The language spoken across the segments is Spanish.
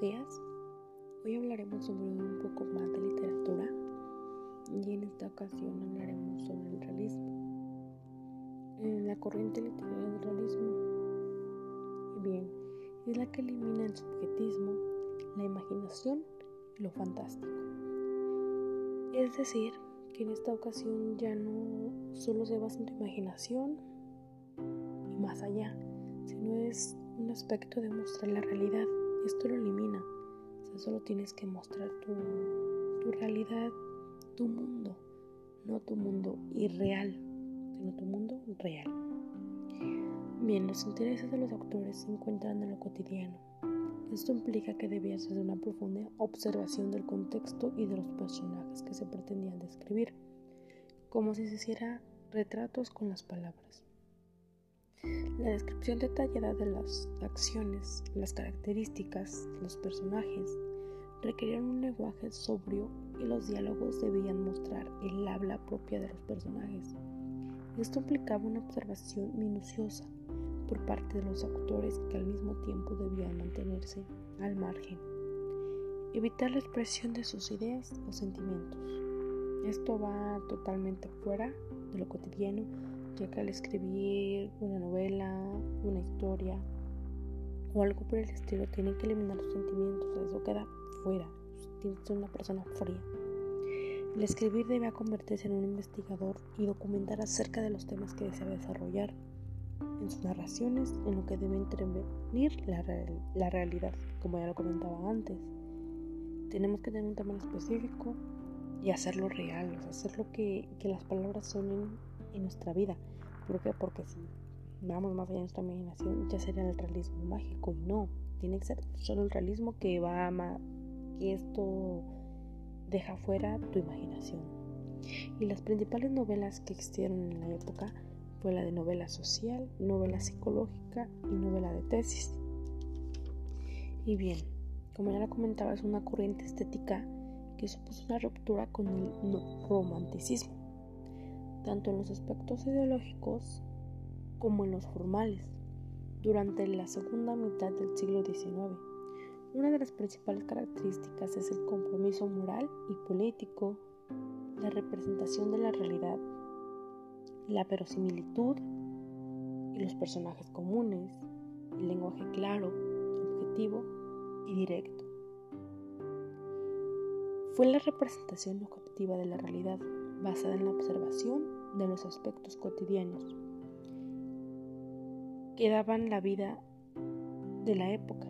días. Hoy hablaremos sobre un poco más de literatura y en esta ocasión hablaremos sobre el realismo. En la corriente literaria del realismo, bien, es la que elimina el subjetismo, la imaginación y lo fantástico. Es decir, que en esta ocasión ya no solo se basa en tu imaginación y más allá, sino es un aspecto de mostrar la realidad esto lo elimina. Solo tienes que mostrar tu, tu realidad, tu mundo, no tu mundo irreal, sino tu mundo real. Bien, los intereses de los autores se encuentran en lo cotidiano. Esto implica que debías hacer una profunda observación del contexto y de los personajes que se pretendían describir, como si se hiciera retratos con las palabras. La descripción detallada de las acciones, las características los personajes requerían un lenguaje sobrio y los diálogos debían mostrar el habla propia de los personajes. Esto implicaba una observación minuciosa por parte de los actores que al mismo tiempo debían mantenerse al margen. Evitar la expresión de sus ideas o sentimientos. Esto va totalmente fuera de lo cotidiano ya que al escribir una novela, una historia o algo por el estilo tienen que eliminar los sentimientos, eso queda fuera, tiene que ser una persona fría. El escribir debe convertirse en un investigador y documentar acerca de los temas que desea desarrollar en sus narraciones, en lo que debe intervenir la, la realidad, como ya lo comentaba antes. Tenemos que tener un tema específico y hacerlo real, o sea, hacer lo que, que las palabras sonen en nuestra vida. ¿Por qué? Porque si vamos más allá de nuestra imaginación, ya sería el realismo mágico y no. Tiene que ser solo el realismo que va a que esto deja fuera tu imaginación. Y las principales novelas que existieron en la época fue la de novela social, novela psicológica y novela de tesis. Y bien, como ya lo comentaba, es una corriente estética que supuso una ruptura con el romanticismo tanto en los aspectos ideológicos como en los formales, durante la segunda mitad del siglo XIX. Una de las principales características es el compromiso moral y político, la representación de la realidad, la verosimilitud y los personajes comunes, el lenguaje claro, objetivo y directo. Fue la representación objetiva de la realidad basada en la observación de los aspectos cotidianos que daban la vida de la época.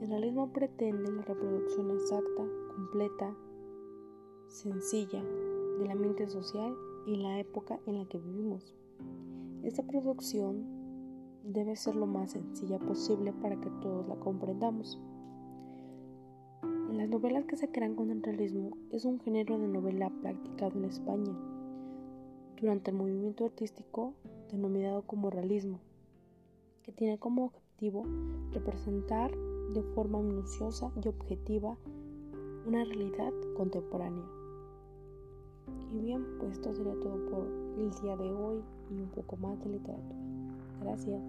El realismo pretende la reproducción exacta, completa, sencilla del ambiente social y la época en la que vivimos. Esta producción debe ser lo más sencilla posible para que todos la comprendamos. Las novelas que se crean con el realismo es un género de novela practicado en España durante el movimiento artístico denominado como realismo, que tiene como objetivo representar de forma minuciosa y objetiva una realidad contemporánea. Y bien, pues esto sería todo por el día de hoy y un poco más de literatura. Gracias.